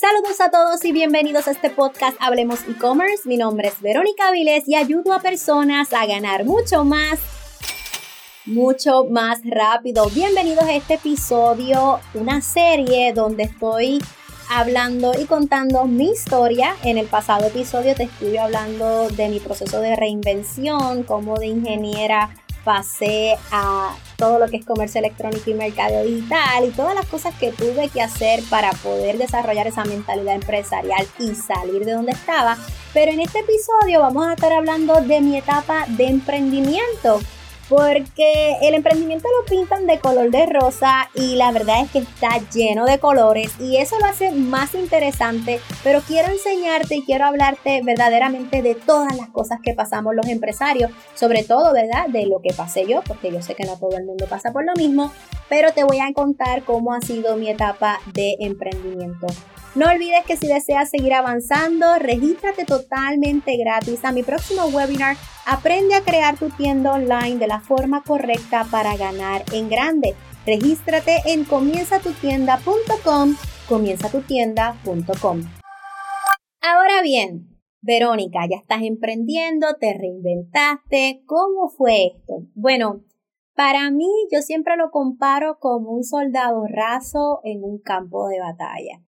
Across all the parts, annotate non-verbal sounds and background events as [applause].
Saludos a todos y bienvenidos a este podcast Hablemos e-commerce. Mi nombre es Verónica Viles y ayudo a personas a ganar mucho más, mucho más rápido. Bienvenidos a este episodio, una serie donde estoy hablando y contando mi historia. En el pasado episodio te estuve hablando de mi proceso de reinvención, como de ingeniera pasé a todo lo que es comercio electrónico y mercado digital y todas las cosas que tuve que hacer para poder desarrollar esa mentalidad empresarial y salir de donde estaba. Pero en este episodio vamos a estar hablando de mi etapa de emprendimiento porque el emprendimiento lo pintan de color de rosa y la verdad es que está lleno de colores y eso lo hace más interesante, pero quiero enseñarte y quiero hablarte verdaderamente de todas las cosas que pasamos los empresarios, sobre todo, ¿verdad? De lo que pasé yo, porque yo sé que no todo el mundo pasa por lo mismo, pero te voy a contar cómo ha sido mi etapa de emprendimiento. No olvides que si deseas seguir avanzando, regístrate totalmente gratis a mi próximo webinar. Aprende a crear tu tienda online de la forma correcta para ganar en grande. Regístrate en comienzatutienda.com, comienzatutienda.com. Ahora bien, Verónica, ya estás emprendiendo, te reinventaste. ¿Cómo fue esto? Bueno, para mí yo siempre lo comparo como un soldado raso en un campo de batalla.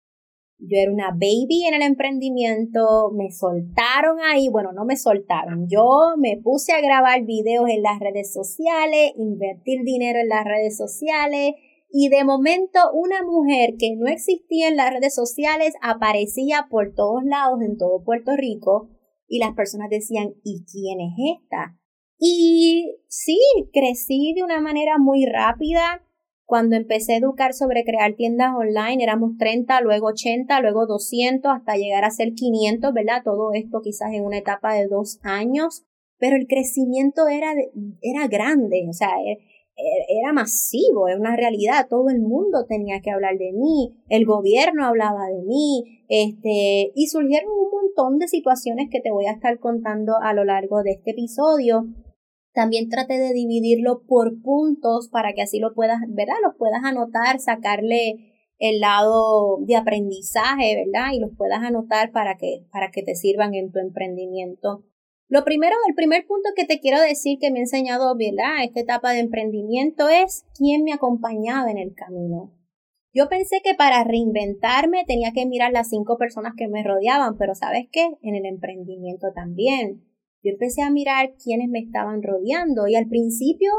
Yo era una baby en el emprendimiento, me soltaron ahí, bueno, no me soltaron, yo me puse a grabar videos en las redes sociales, invertir dinero en las redes sociales y de momento una mujer que no existía en las redes sociales aparecía por todos lados en todo Puerto Rico y las personas decían, ¿y quién es esta? Y sí, crecí de una manera muy rápida cuando empecé a educar sobre crear tiendas online, éramos 30, luego 80, luego 200, hasta llegar a ser 500, ¿verdad? Todo esto quizás en una etapa de dos años, pero el crecimiento era, era grande, o sea, e, e, era masivo, era una realidad, todo el mundo tenía que hablar de mí, el gobierno hablaba de mí, este, y surgieron un montón de situaciones que te voy a estar contando a lo largo de este episodio también trate de dividirlo por puntos para que así lo puedas, ¿verdad? Los puedas anotar, sacarle el lado de aprendizaje, ¿verdad? Y los puedas anotar para que, para que te sirvan en tu emprendimiento. Lo primero, el primer punto que te quiero decir que me ha enseñado, ¿verdad? Esta etapa de emprendimiento es quién me acompañaba en el camino. Yo pensé que para reinventarme tenía que mirar las cinco personas que me rodeaban, pero ¿sabes qué? En el emprendimiento también yo empecé a mirar quiénes me estaban rodeando y al principio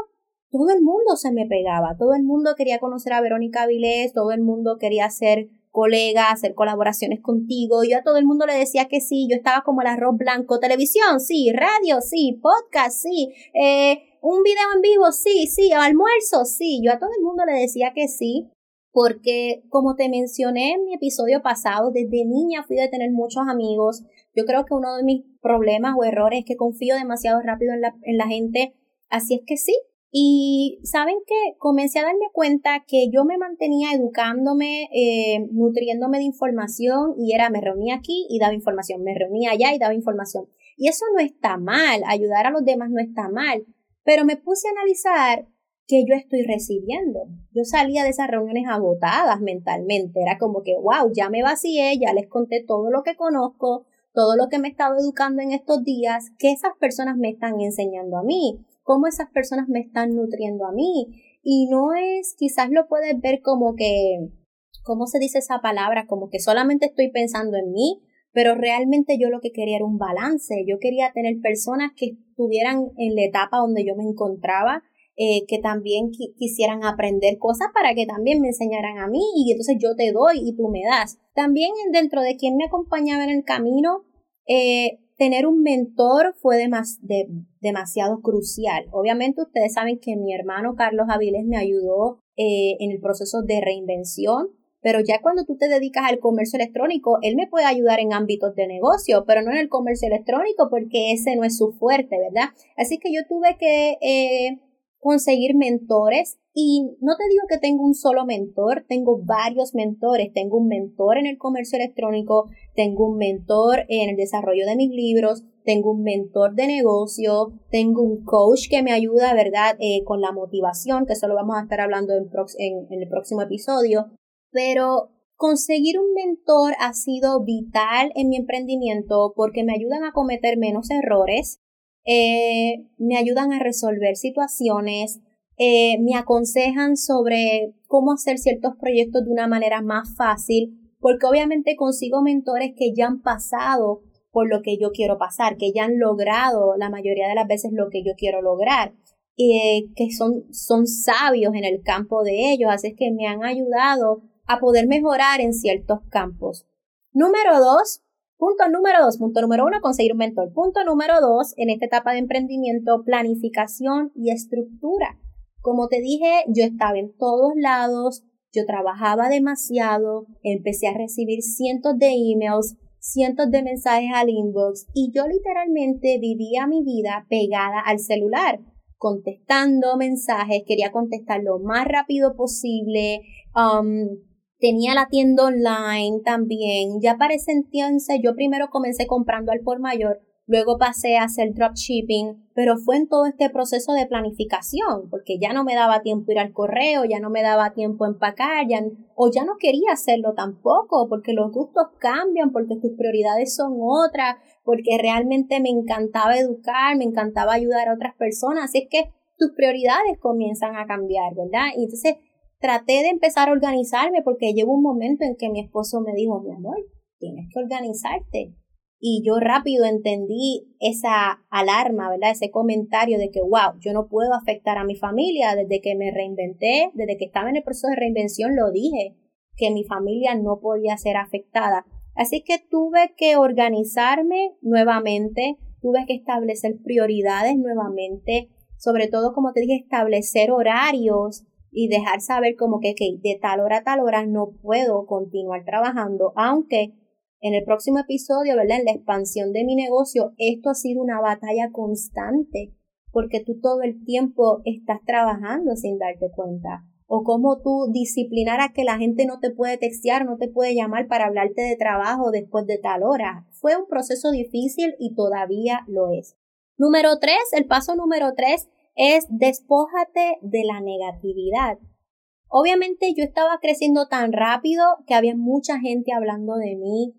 todo el mundo se me pegaba, todo el mundo quería conocer a Verónica Vilés, todo el mundo quería ser colega, hacer colaboraciones contigo, yo a todo el mundo le decía que sí, yo estaba como el arroz blanco, televisión, sí, radio, sí, podcast, sí, eh, un video en vivo, sí, sí, almuerzo, sí, yo a todo el mundo le decía que sí, porque como te mencioné en mi episodio pasado, desde niña fui a tener muchos amigos. Yo creo que uno de mis problemas o errores es que confío demasiado rápido en la, en la gente. Así es que sí. Y saben que comencé a darme cuenta que yo me mantenía educándome, eh, nutriéndome de información y era, me reunía aquí y daba información, me reunía allá y daba información. Y eso no está mal, ayudar a los demás no está mal, pero me puse a analizar que yo estoy recibiendo. Yo salía de esas reuniones agotadas mentalmente, era como que, wow, ya me vacié, ya les conté todo lo que conozco, todo lo que me he estado educando en estos días, que esas personas me están enseñando a mí, cómo esas personas me están nutriendo a mí. Y no es, quizás lo puedes ver como que, ¿cómo se dice esa palabra? Como que solamente estoy pensando en mí, pero realmente yo lo que quería era un balance. Yo quería tener personas que estuvieran en la etapa donde yo me encontraba, eh, que también quisieran aprender cosas para que también me enseñaran a mí y entonces yo te doy y tú me das. También dentro de quien me acompañaba en el camino, eh, tener un mentor fue demasiado crucial. Obviamente ustedes saben que mi hermano Carlos Aviles me ayudó eh, en el proceso de reinvención, pero ya cuando tú te dedicas al comercio electrónico, él me puede ayudar en ámbitos de negocio, pero no en el comercio electrónico porque ese no es su fuerte, ¿verdad? Así que yo tuve que conseguir mentores y no te digo que tengo un solo mentor, tengo varios mentores, tengo un mentor en el comercio electrónico, tengo un mentor en el desarrollo de mis libros, tengo un mentor de negocio, tengo un coach que me ayuda, ¿verdad?, eh, con la motivación, que eso lo vamos a estar hablando en, en el próximo episodio, pero Conseguir un mentor ha sido vital en mi emprendimiento porque me ayudan a cometer menos errores, eh, me ayudan a resolver situaciones, eh, me aconsejan sobre cómo hacer ciertos proyectos de una manera más fácil, porque obviamente consigo mentores que ya han pasado por lo que yo quiero pasar, que ya han logrado la mayoría de las veces lo que yo quiero lograr, y que son, son sabios en el campo de ellos, así es que me han ayudado a poder mejorar en ciertos campos. Número dos, punto número dos, punto número uno, conseguir un mentor. Punto número dos, en esta etapa de emprendimiento, planificación y estructura. Como te dije, yo estaba en todos lados, yo trabajaba demasiado, empecé a recibir cientos de emails, cientos de mensajes al inbox y yo literalmente vivía mi vida pegada al celular, contestando mensajes, quería contestar lo más rápido posible, um, Tenía la tienda online también. Ya para ese entonces yo primero comencé comprando al por mayor, luego pasé a hacer dropshipping, pero fue en todo este proceso de planificación, porque ya no me daba tiempo ir al correo, ya no me daba tiempo empacar, ya, o ya no quería hacerlo tampoco, porque los gustos cambian, porque tus prioridades son otras, porque realmente me encantaba educar, me encantaba ayudar a otras personas, así es que tus prioridades comienzan a cambiar, ¿verdad? Y entonces traté de empezar a organizarme porque llegó un momento en que mi esposo me dijo, mi amor, tienes que organizarte. Y yo rápido entendí esa alarma, ¿verdad? Ese comentario de que, wow, yo no puedo afectar a mi familia desde que me reinventé, desde que estaba en el proceso de reinvención, lo dije, que mi familia no podía ser afectada. Así que tuve que organizarme nuevamente, tuve que establecer prioridades nuevamente, sobre todo, como te dije, establecer horarios y dejar saber como que, de tal hora a tal hora no puedo continuar trabajando, aunque en el próximo episodio, ¿verdad? En la expansión de mi negocio, esto ha sido una batalla constante, porque tú todo el tiempo estás trabajando sin darte cuenta. O cómo tú disciplinar a que la gente no te puede textear, no te puede llamar para hablarte de trabajo después de tal hora. Fue un proceso difícil y todavía lo es. Número tres, el paso número tres es despójate de la negatividad. Obviamente yo estaba creciendo tan rápido que había mucha gente hablando de mí.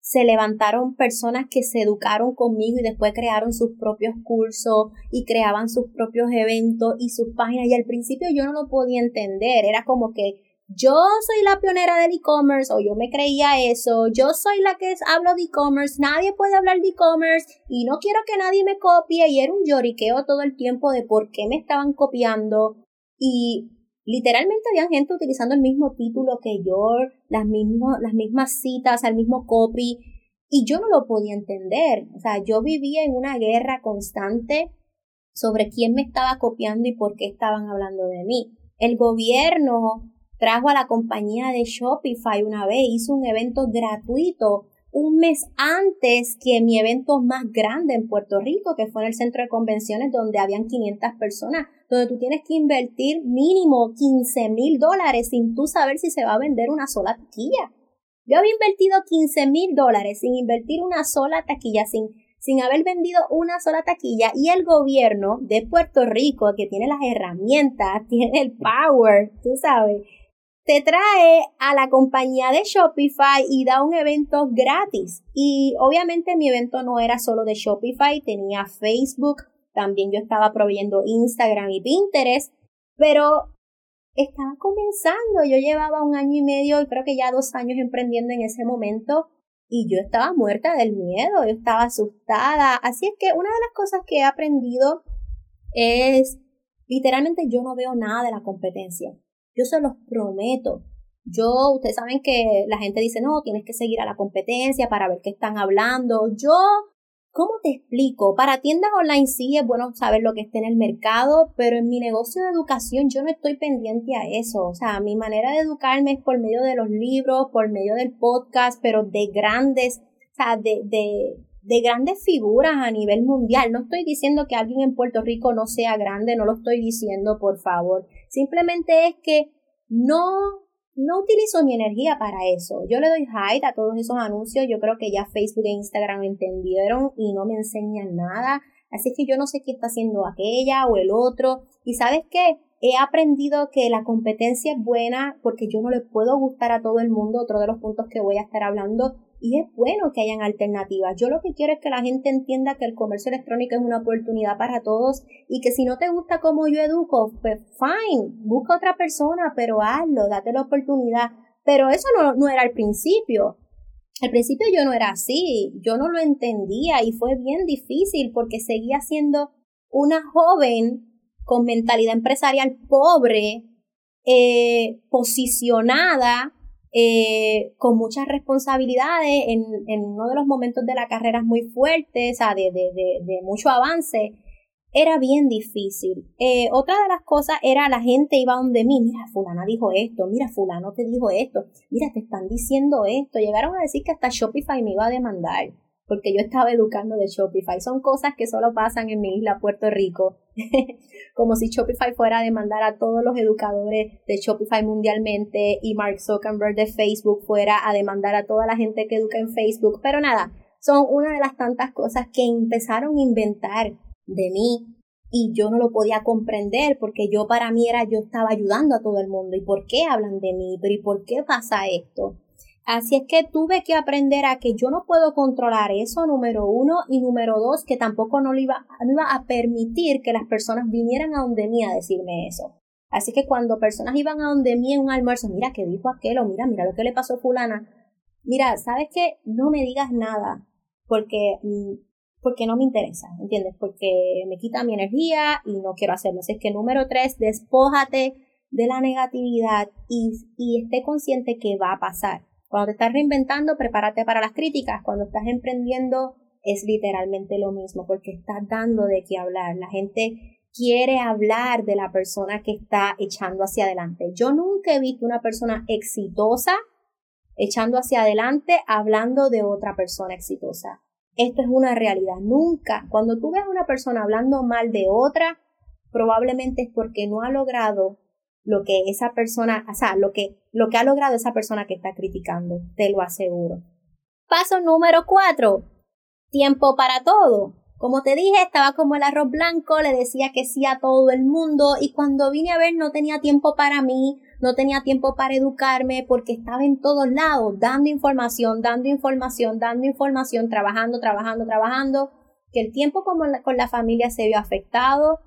Se levantaron personas que se educaron conmigo y después crearon sus propios cursos y creaban sus propios eventos y sus páginas. Y al principio yo no lo podía entender. Era como que yo soy la pionera del e-commerce o yo me creía eso, yo soy la que hablo de e-commerce, nadie puede hablar de e-commerce y no quiero que nadie me copie y era un lloriqueo todo el tiempo de por qué me estaban copiando y literalmente había gente utilizando el mismo título que yo, las, las mismas citas, el mismo copy y yo no lo podía entender, o sea, yo vivía en una guerra constante sobre quién me estaba copiando y por qué estaban hablando de mí. El gobierno trajo a la compañía de Shopify una vez, hizo un evento gratuito un mes antes que mi evento más grande en Puerto Rico, que fue en el centro de convenciones donde habían 500 personas, donde tú tienes que invertir mínimo 15 mil dólares sin tú saber si se va a vender una sola taquilla. Yo había invertido 15 mil dólares sin invertir una sola taquilla, sin, sin haber vendido una sola taquilla y el gobierno de Puerto Rico, que tiene las herramientas, [laughs] tiene el power, tú sabes, te trae a la compañía de Shopify y da un evento gratis. Y obviamente mi evento no era solo de Shopify, tenía Facebook, también yo estaba proveyendo Instagram y Pinterest, pero estaba comenzando, yo llevaba un año y medio y creo que ya dos años emprendiendo en ese momento y yo estaba muerta del miedo, yo estaba asustada. Así es que una de las cosas que he aprendido es, literalmente yo no veo nada de la competencia. Yo se los prometo. Yo, ustedes saben que la gente dice, no, tienes que seguir a la competencia para ver qué están hablando. Yo, ¿cómo te explico? Para tiendas online sí es bueno saber lo que está en el mercado, pero en mi negocio de educación yo no estoy pendiente a eso. O sea, mi manera de educarme es por medio de los libros, por medio del podcast, pero de grandes, o sea, de, de, de grandes figuras a nivel mundial. No estoy diciendo que alguien en Puerto Rico no sea grande, no lo estoy diciendo, por favor. Simplemente es que no, no utilizo mi energía para eso. Yo le doy hide a todos esos anuncios. Yo creo que ya Facebook e Instagram entendieron y no me enseñan nada. Así que yo no sé qué está haciendo aquella o el otro. Y sabes qué? he aprendido que la competencia es buena porque yo no le puedo gustar a todo el mundo, otro de los puntos que voy a estar hablando, y es bueno que hayan alternativas. Yo lo que quiero es que la gente entienda que el comercio electrónico es una oportunidad para todos y que si no te gusta cómo yo educo, pues fine, busca otra persona, pero hazlo, date la oportunidad. Pero eso no, no era al principio. Al principio yo no era así, yo no lo entendía y fue bien difícil porque seguía siendo una joven con mentalidad empresarial pobre, eh, posicionada, eh, con muchas responsabilidades en, en, uno de los momentos de la carrera muy fuertes, o sea, de, de, de, mucho avance, era bien difícil. Eh, otra de las cosas era la gente iba donde mí, mira, fulana dijo esto, mira, fulano te dijo esto, mira, te están diciendo esto. Llegaron a decir que hasta Shopify me iba a demandar porque yo estaba educando de Shopify. Son cosas que solo pasan en mi isla, Puerto Rico. [laughs] Como si Shopify fuera a demandar a todos los educadores de Shopify mundialmente y Mark Zuckerberg de Facebook fuera a demandar a toda la gente que educa en Facebook. Pero nada, son una de las tantas cosas que empezaron a inventar de mí y yo no lo podía comprender porque yo para mí era yo estaba ayudando a todo el mundo y por qué hablan de mí, y por qué pasa esto. Así es que tuve que aprender a que yo no puedo controlar eso, número uno, y número dos, que tampoco no, le iba, no iba a permitir que las personas vinieran a donde mí a decirme eso. Así que cuando personas iban a donde mí en un almuerzo, mira qué dijo aquel, o mira, mira lo que le pasó a fulana, mira, ¿sabes qué? No me digas nada, porque, mm, porque no me interesa, ¿entiendes? Porque me quita mi energía y no quiero hacerlo. Así es que número tres, despójate de la negatividad y, y esté consciente que va a pasar cuando te estás reinventando, prepárate para las críticas. Cuando estás emprendiendo, es literalmente lo mismo, porque estás dando de qué hablar. La gente quiere hablar de la persona que está echando hacia adelante. Yo nunca he visto una persona exitosa echando hacia adelante hablando de otra persona exitosa. Esto es una realidad. Nunca. Cuando tú ves a una persona hablando mal de otra, probablemente es porque no ha logrado lo que esa persona, o sea, lo que, lo que ha logrado esa persona que está criticando, te lo aseguro. Paso número cuatro, tiempo para todo. Como te dije, estaba como el arroz blanco, le decía que sí a todo el mundo y cuando vine a ver no tenía tiempo para mí, no tenía tiempo para educarme porque estaba en todos lados, dando información, dando información, dando información, trabajando, trabajando, trabajando, que el tiempo la, con la familia se vio afectado,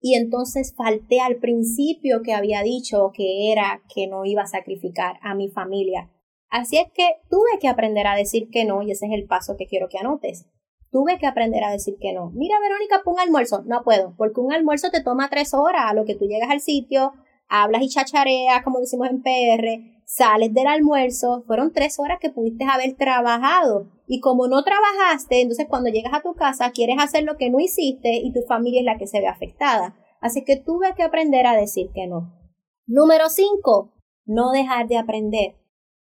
y entonces falté al principio que había dicho que era que no iba a sacrificar a mi familia. Así es que tuve que aprender a decir que no y ese es el paso que quiero que anotes. Tuve que aprender a decir que no. Mira, Verónica, pon almuerzo. No puedo, porque un almuerzo te toma tres horas a lo que tú llegas al sitio, hablas y chachareas, como decimos en PR, sales del almuerzo, fueron tres horas que pudiste haber trabajado. Y como no trabajaste, entonces cuando llegas a tu casa quieres hacer lo que no hiciste y tu familia es la que se ve afectada. Así que tuve que aprender a decir que no. Número cinco, no dejar de aprender.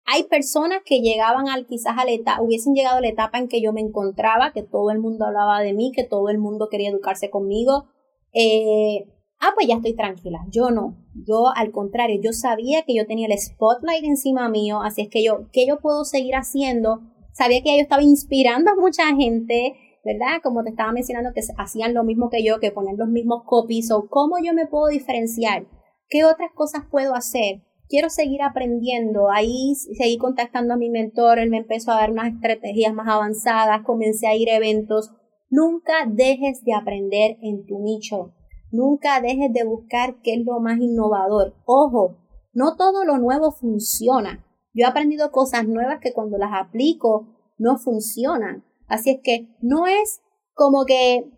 Hay personas que llegaban al quizás a la etapa, hubiesen llegado a la etapa en que yo me encontraba, que todo el mundo hablaba de mí, que todo el mundo quería educarse conmigo. Eh, ah, pues ya estoy tranquila. Yo no. Yo al contrario, yo sabía que yo tenía el spotlight encima mío, así es que yo, ¿qué yo puedo seguir haciendo? Sabía que yo estaba inspirando a mucha gente, ¿verdad? Como te estaba mencionando, que hacían lo mismo que yo, que poner los mismos copies, o cómo yo me puedo diferenciar, qué otras cosas puedo hacer. Quiero seguir aprendiendo, ahí seguí contactando a mi mentor, él me empezó a dar unas estrategias más avanzadas, comencé a ir a eventos. Nunca dejes de aprender en tu nicho Nunca dejes de buscar qué es lo más innovador. Ojo, no todo lo nuevo funciona. Yo he aprendido cosas nuevas que cuando las aplico no funcionan. Así es que no es como que,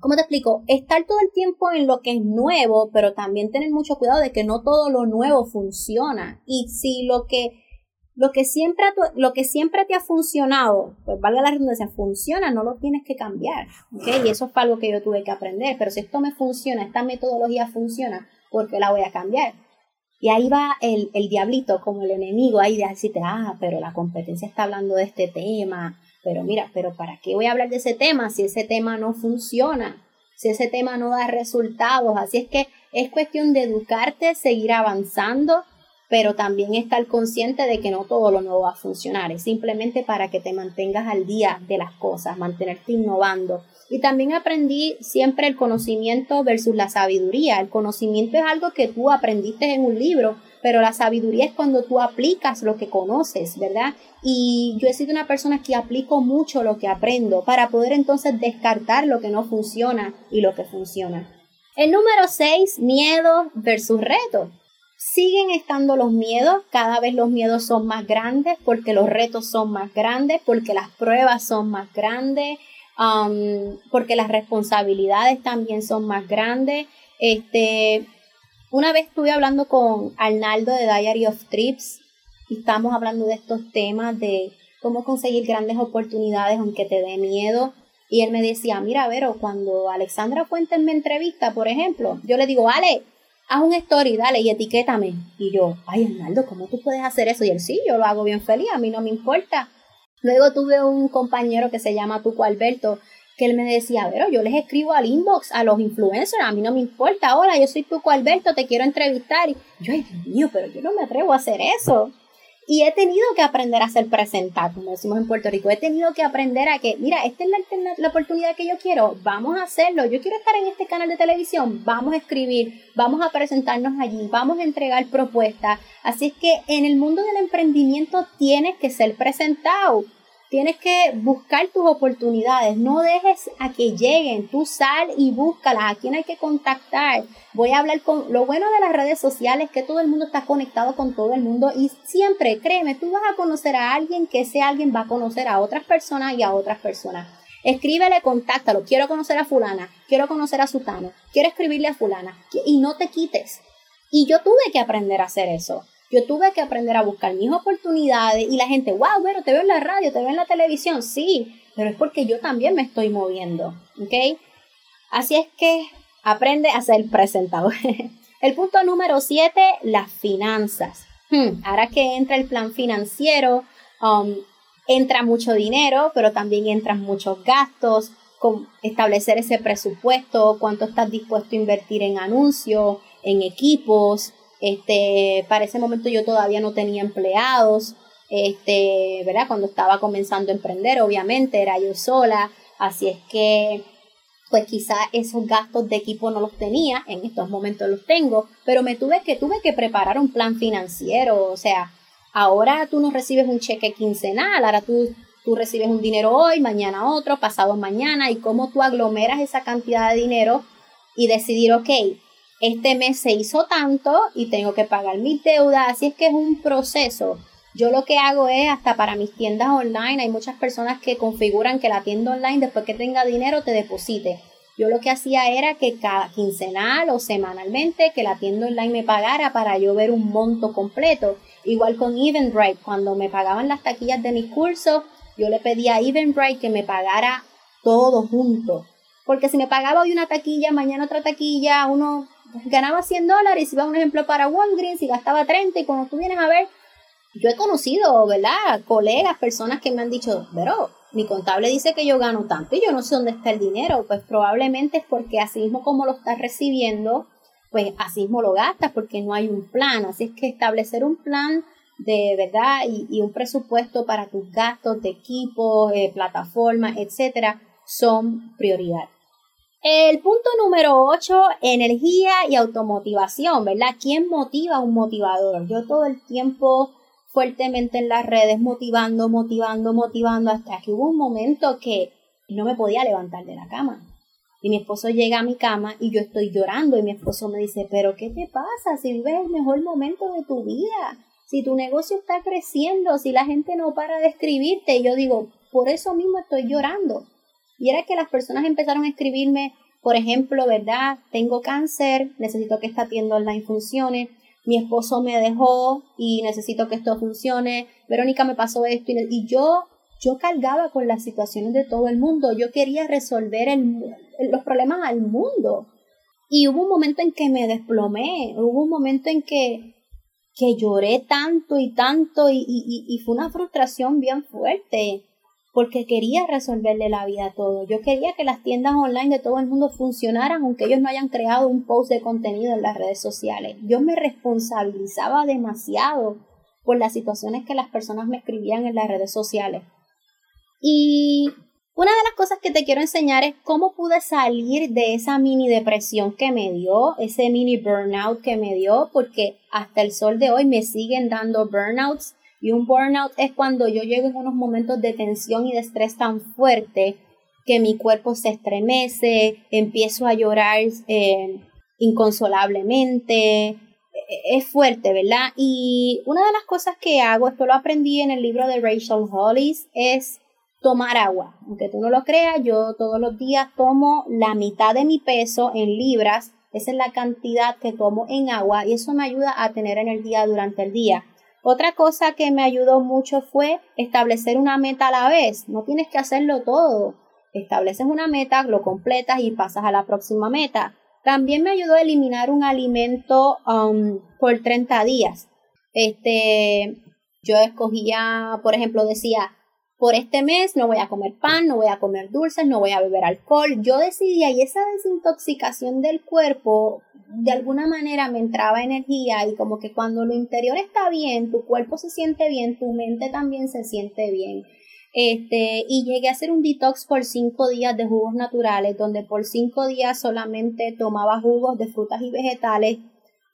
¿cómo te explico? Estar todo el tiempo en lo que es nuevo, pero también tener mucho cuidado de que no todo lo nuevo funciona. Y si lo que lo que siempre, lo que siempre te ha funcionado, pues valga la redundancia, funciona, no lo tienes que cambiar. ¿okay? Y eso fue algo que yo tuve que aprender. Pero si esto me funciona, esta metodología funciona, ¿por qué la voy a cambiar? Y ahí va el, el diablito como el enemigo ahí de decirte, ah, pero la competencia está hablando de este tema. Pero mira, pero ¿para qué voy a hablar de ese tema si ese tema no funciona? Si ese tema no da resultados. Así es que es cuestión de educarte, seguir avanzando pero también estar consciente de que no todo lo nuevo va a funcionar, es simplemente para que te mantengas al día de las cosas, mantenerte innovando. Y también aprendí siempre el conocimiento versus la sabiduría. El conocimiento es algo que tú aprendiste en un libro, pero la sabiduría es cuando tú aplicas lo que conoces, ¿verdad? Y yo he sido una persona que aplico mucho lo que aprendo para poder entonces descartar lo que no funciona y lo que funciona. El número 6, miedo versus reto siguen estando los miedos, cada vez los miedos son más grandes porque los retos son más grandes, porque las pruebas son más grandes, um, porque las responsabilidades también son más grandes. Este, una vez estuve hablando con Arnaldo de Diary of Trips y estamos hablando de estos temas de cómo conseguir grandes oportunidades aunque te dé miedo. Y él me decía, mira, Vero, cuando Alexandra Fuentes me entrevista, por ejemplo, yo le digo, Ale, haz un story, dale y etiquétame. Y yo, ay, Arnaldo, ¿cómo tú puedes hacer eso? Y él, sí, yo lo hago bien feliz, a mí no me importa. Luego tuve un compañero que se llama Tuco Alberto, que él me decía, pero yo les escribo al inbox a los influencers, a mí no me importa, hola, yo soy Tuco Alberto, te quiero entrevistar. Y yo, ay, Dios mío, pero yo no me atrevo a hacer eso. Y he tenido que aprender a ser presentar, como decimos en Puerto Rico. He tenido que aprender a que, mira, esta es la, la, oportunidad que yo quiero, vamos a hacerlo. Yo quiero estar en este canal de televisión, vamos a escribir, vamos a presentarnos allí, vamos a entregar propuestas. Así es que en el mundo del emprendimiento tienes que ser presentado. Tienes que buscar tus oportunidades, no dejes a que lleguen, tú sal y búscalas, a quién hay que contactar. Voy a hablar con lo bueno de las redes sociales, que todo el mundo está conectado con todo el mundo y siempre, créeme, tú vas a conocer a alguien que ese alguien va a conocer a otras personas y a otras personas. Escríbele, contáctalo, quiero conocer a fulana, quiero conocer a sutano, quiero escribirle a fulana y no te quites. Y yo tuve que aprender a hacer eso. Yo tuve que aprender a buscar mis oportunidades y la gente, wow, pero te veo en la radio, te veo en la televisión, sí, pero es porque yo también me estoy moviendo, ¿ok? Así es que aprende a ser presentador. [laughs] el punto número 7, las finanzas. Hmm, ahora que entra el plan financiero, um, entra mucho dinero, pero también entran muchos gastos, con establecer ese presupuesto, cuánto estás dispuesto a invertir en anuncios, en equipos, este, para ese momento yo todavía no tenía empleados, este, ¿verdad? Cuando estaba comenzando a emprender, obviamente era yo sola, así es que pues quizá esos gastos de equipo no los tenía, en estos momentos los tengo, pero me tuve que tuve que preparar un plan financiero, o sea, ahora tú no recibes un cheque quincenal, ahora tú tú recibes un dinero hoy, mañana otro, pasado mañana, y cómo tú aglomeras esa cantidad de dinero y decidir, ok, este mes se hizo tanto y tengo que pagar mis deudas, así es que es un proceso. Yo lo que hago es, hasta para mis tiendas online, hay muchas personas que configuran que la tienda online después que tenga dinero te deposite. Yo lo que hacía era que cada quincenal o semanalmente que la tienda online me pagara para yo ver un monto completo. Igual con Eventbrite, cuando me pagaban las taquillas de mis cursos, yo le pedía a Eventbrite que me pagara todo junto. Porque si me pagaba hoy una taquilla, mañana otra taquilla, uno ganaba 100 dólares, iba un ejemplo para Walgreens y gastaba 30 y cuando tú vienes a ver, yo he conocido, ¿verdad? Colegas, personas que me han dicho, pero mi contable dice que yo gano tanto y yo no sé dónde está el dinero. Pues probablemente es porque así mismo como lo estás recibiendo, pues así mismo lo gastas porque no hay un plan. Así es que establecer un plan de verdad y, un presupuesto para tus gastos de equipo, eh, plataforma, etcétera, son prioridad. El punto número 8, energía y automotivación, ¿verdad? ¿Quién motiva a un motivador? Yo todo el tiempo fuertemente en las redes motivando, motivando, motivando, hasta que hubo un momento que no me podía levantar de la cama. Y mi esposo llega a mi cama y yo estoy llorando y mi esposo me dice, pero ¿qué te pasa? Si vives el mejor momento de tu vida, si tu negocio está creciendo, si la gente no para de escribirte, y yo digo, por eso mismo estoy llorando. Y era que las personas empezaron a escribirme, por ejemplo, ¿verdad? Tengo cáncer, necesito que esta tienda online funcione. Mi esposo me dejó y necesito que esto funcione. Verónica me pasó esto y, yo yo cargaba con las situaciones de todo el mundo. Yo quería resolver los problemas al mundo. Y hubo un momento en que me desplomé. Hubo un momento en que, que lloré tanto y tanto y, y, y fue una frustración bien fuerte porque quería resolverle la vida a todo. Yo quería que las tiendas online de todo el mundo funcionaran aunque ellos no hayan creado un post de contenido en las redes sociales. Yo me responsabilizaba demasiado por las situaciones que las personas me escribían en las redes sociales. Y una de las cosas que te quiero enseñar es cómo pude salir de esa mini depresión que me dio, ese mini burnout que me dio, porque hasta el sol de hoy me siguen dando burnouts y un burnout es cuando yo llego en unos momentos de tensión y de estrés tan fuerte que mi cuerpo se estremece, empiezo a llorar eh, inconsolablemente. E-, es fuerte, ¿verdad? Y una de las cosas que hago, esto lo aprendí en el libro de Rachel Hollis, es tomar agua. Aunque tú no lo creas, yo todos los días tomo la mitad de mi peso en libras. Esa es la cantidad que tomo en agua y eso me ayuda a tener energía durante el día. Otra cosa que me ayudó mucho fue establecer una meta a la vez. No tienes que hacerlo todo. Estableces una meta, lo completas y pasas a la próxima meta. También me ayudó a eliminar un alimento um, por 30 días. Este, yo escogía, por ejemplo, decía, por este mes no voy a comer pan, no voy a comer dulces, no voy a beber alcohol. Yo decidía y esa desintoxicación del cuerpo de alguna manera me entraba energía y como que cuando lo interior está bien, tu cuerpo se siente bien, tu mente también se siente bien. Este, y llegué a hacer un detox por cinco días de jugos naturales, donde por cinco días solamente tomaba jugos de frutas y vegetales.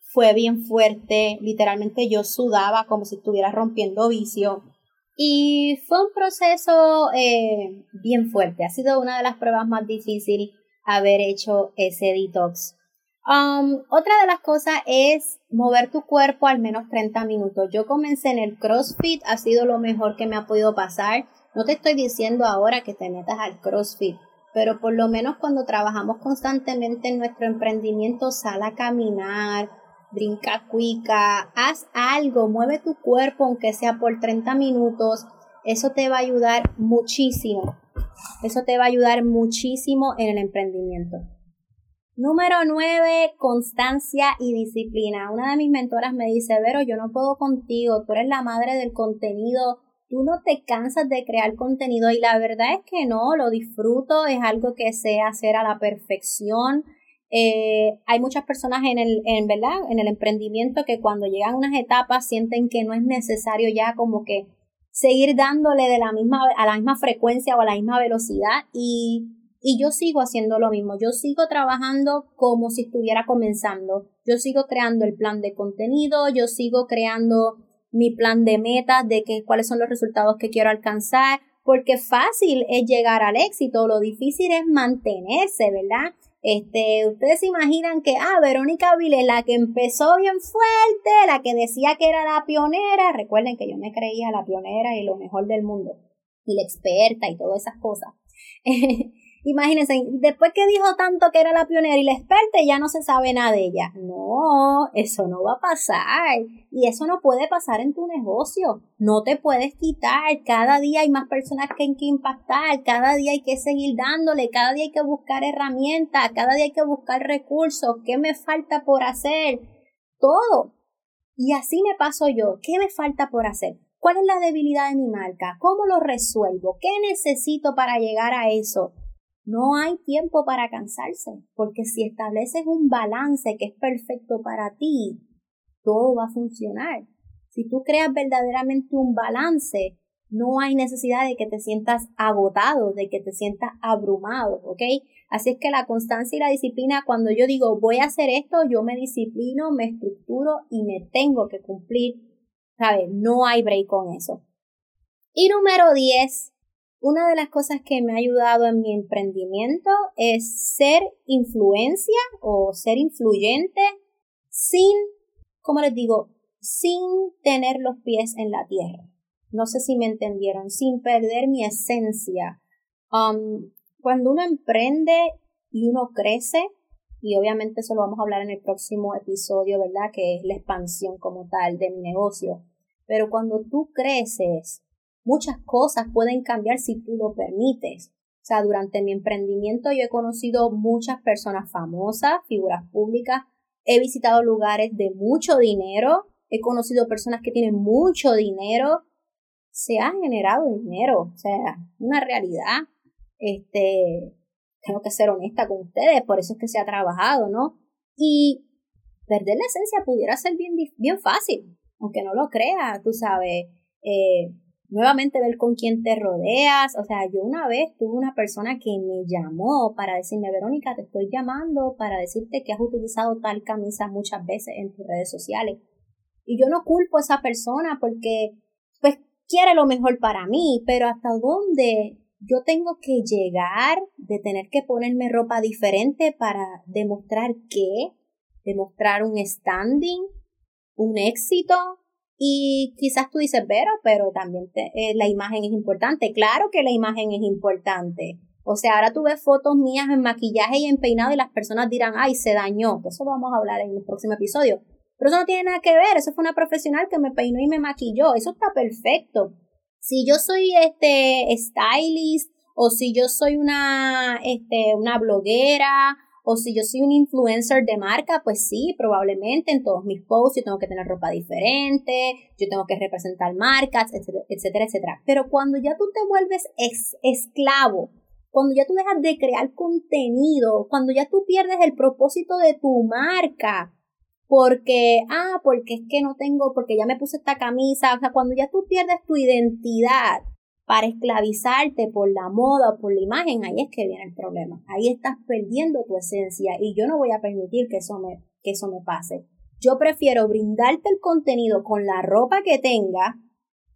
Fue bien fuerte, literalmente yo sudaba como si estuviera rompiendo vicio. Y fue un proceso eh, bien fuerte. Ha sido una de las pruebas más difíciles haber hecho ese detox. Um, otra de las cosas es mover tu cuerpo al menos 30 minutos. Yo comencé en el CrossFit, ha sido lo mejor que me ha podido pasar. No te estoy diciendo ahora que te metas al CrossFit, pero por lo menos cuando trabajamos constantemente en nuestro emprendimiento, sal a caminar, brinca cuica, haz algo, mueve tu cuerpo aunque sea por 30 minutos. Eso te va a ayudar muchísimo. Eso te va a ayudar muchísimo en el emprendimiento. Número 9, constancia y disciplina. Una de mis mentoras me dice, Vero, yo no puedo contigo, tú eres la madre del contenido, tú no te cansas de crear contenido y la verdad es que no, lo disfruto, es algo que sé hacer a la perfección. Eh, hay muchas personas en el, en, ¿verdad? en el emprendimiento que cuando llegan unas etapas sienten que no es necesario ya como que seguir dándole de la misma, a la misma frecuencia o a la misma velocidad. Y y yo sigo haciendo lo mismo, yo sigo trabajando como si estuviera comenzando, yo sigo creando el plan de contenido, yo sigo creando mi plan de metas de que, cuáles son los resultados que quiero alcanzar, porque fácil es llegar al éxito, lo difícil es mantenerse, ¿verdad? Este, ustedes se imaginan que, ah, Verónica Vile, la que empezó bien fuerte, la que decía que era la pionera, recuerden que yo me creía la pionera y lo mejor del mundo, y la experta y todas esas cosas. [laughs] Imagínense, después que dijo tanto que era la pionera y la experta, ya no se sabe nada de ella. No, eso no va a pasar. Y eso no puede pasar en tu negocio. No te puedes quitar. Cada día hay más personas que hay que impactar. Cada día hay que seguir dándole. Cada día hay que buscar herramientas. Cada día hay que buscar recursos. ¿Qué me falta por hacer? Todo. Y así me paso yo. ¿Qué me falta por hacer? ¿Cuál es la debilidad de mi marca? ¿Cómo lo resuelvo? ¿Qué necesito para llegar a eso? No hay tiempo para cansarse, porque si estableces un balance que es perfecto para ti, todo va a funcionar. Si tú creas verdaderamente un balance, no hay necesidad de que te sientas agotado, de que te sientas abrumado, ¿ok? Así es que la constancia y la disciplina, cuando yo digo voy a hacer esto, yo me disciplino, me estructuro y me tengo que cumplir, ¿sabes? No hay break con eso. Y número 10, una de las cosas que me ha ayudado en mi emprendimiento es ser influencia o ser influyente sin, como les digo, sin tener los pies en la tierra. No sé si me entendieron, sin perder mi esencia. Um, cuando uno emprende y uno crece, y obviamente eso lo vamos a hablar en el próximo episodio, ¿verdad? Que es la expansión como tal de mi negocio. Pero cuando tú creces, muchas cosas pueden cambiar si tú lo permites. O sea, durante mi emprendimiento yo he conocido muchas personas famosas, figuras públicas, he visitado lugares de mucho dinero, he conocido personas que tienen mucho dinero se ha generado dinero, o sea, una realidad. Este, tengo que ser honesta con ustedes, por eso es que se ha trabajado, ¿no? Y perder la esencia pudiera ser bien, bien fácil, aunque no lo creas, tú sabes. Eh, nuevamente ver con quién te rodeas. O sea, yo una vez tuve una persona que me llamó para decirme, Verónica, te estoy llamando para decirte que has utilizado tal camisa muchas veces en tus redes sociales. Y yo no culpo a esa persona porque, pues, quiere lo mejor para mí, pero hasta dónde yo tengo que llegar de tener que ponerme ropa diferente para demostrar qué, demostrar un standing, un éxito, y quizás tú dices, pero, pero también eh, la imagen es importante. Claro que la imagen es importante. O sea, ahora tú ves fotos mías en maquillaje y en peinado y las personas dirán, ay, se dañó. Eso lo vamos a hablar en el próximo episodio. Pero eso no tiene nada que ver. Eso fue una profesional que me peinó y me maquilló. Eso está perfecto. Si yo soy este stylist o si yo soy una, este, una bloguera o si yo soy un influencer de marca, pues sí, probablemente en todos mis posts yo tengo que tener ropa diferente, yo tengo que representar marcas, etcétera, etcétera, etcétera. Pero cuando ya tú te vuelves esclavo, cuando ya tú dejas de crear contenido, cuando ya tú pierdes el propósito de tu marca, porque, ah, porque es que no tengo, porque ya me puse esta camisa, o sea, cuando ya tú pierdes tu identidad, para esclavizarte por la moda o por la imagen, ahí es que viene el problema. Ahí estás perdiendo tu esencia y yo no voy a permitir que eso me, que eso me pase. Yo prefiero brindarte el contenido con la ropa que tenga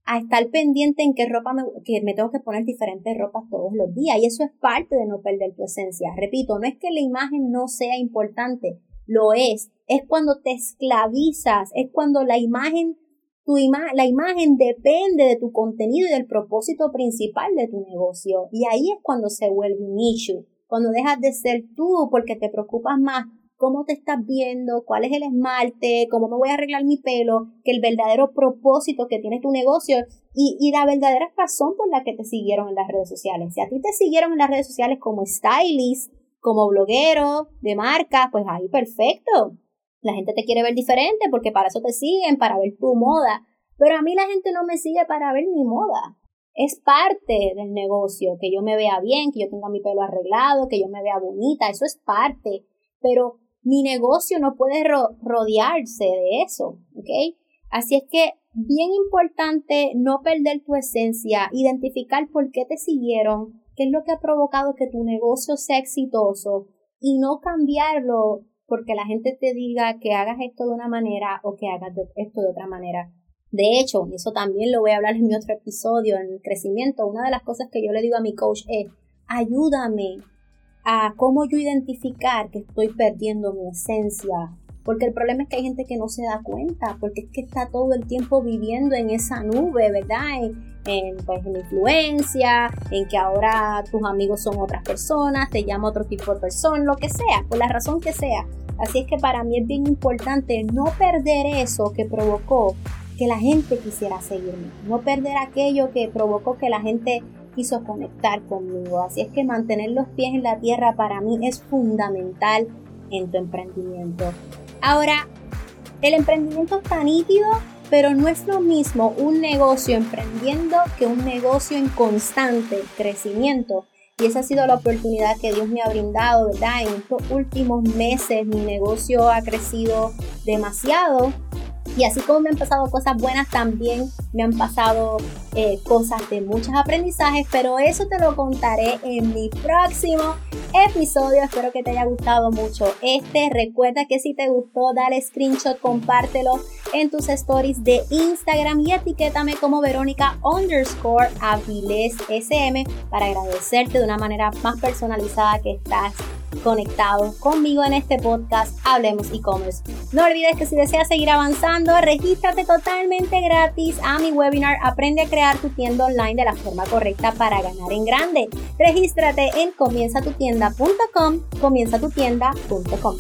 a estar pendiente en qué ropa me, que me tengo que poner diferentes ropas todos los días. Y eso es parte de no perder tu esencia. Repito, no es que la imagen no sea importante, lo es. Es cuando te esclavizas, es cuando la imagen tu la imagen depende de tu contenido y del propósito principal de tu negocio. Y ahí es cuando se vuelve un issue, cuando dejas de ser tú porque te preocupas más cómo te estás viendo, cuál es el esmalte, cómo me voy a arreglar mi pelo, que el verdadero propósito que tiene tu negocio y, y la verdadera razón por la que te siguieron en las redes sociales. Si a ti te siguieron en las redes sociales como stylist, como bloguero de marca, pues ahí perfecto. La gente te quiere ver diferente porque para eso te siguen, para ver tu moda. Pero a mí la gente no me sigue para ver mi moda. Es parte del negocio, que yo me vea bien, que yo tenga mi pelo arreglado, que yo me vea bonita, eso es parte. Pero mi negocio no puede rodearse de eso, ¿ok? Así es que bien importante no perder tu esencia, identificar por qué te siguieron, qué es lo que ha provocado que tu negocio sea exitoso y no cambiarlo porque la gente te diga que hagas esto de una manera o que hagas esto de otra manera. De hecho, y eso también lo voy a hablar en mi otro episodio, en el crecimiento, una de las cosas que yo le digo a mi coach es, ayúdame a cómo yo identificar que estoy perdiendo mi esencia, porque el problema es que hay gente que no se da cuenta, porque es que está todo el tiempo viviendo en esa nube, ¿verdad? En, pues, en influencia, en que ahora tus amigos son otras personas, te llama otro tipo de persona, lo que sea, por la razón que sea. Así es que para mí es bien importante no perder eso que provocó que la gente quisiera seguirme, no perder aquello que provocó que la gente quiso conectar conmigo. Así es que mantener los pies en la tierra para mí es fundamental en tu emprendimiento. Ahora, el emprendimiento está nítido, pero no es lo mismo un negocio emprendiendo que un negocio en constante crecimiento. Y esa ha sido la oportunidad que Dios me ha brindado, ¿verdad? En estos últimos meses mi negocio ha crecido demasiado y así como me han pasado cosas buenas, también me han pasado eh, cosas de muchos aprendizajes, pero eso te lo contaré en mi próximo episodio. Espero que te haya gustado mucho este. Recuerda que si te gustó, dale screenshot, compártelo en tus stories de Instagram y etiquétame como Verónica underscore SM para agradecerte de una manera más personalizada que estás conectado conmigo en este podcast Hablemos e-commerce. No olvides que si deseas seguir avanzando, regístrate totalmente gratis a mi webinar Aprende a crear tu tienda online de la forma correcta para ganar en grande. Regístrate en comienzatutienda.com, comienzatutienda.com.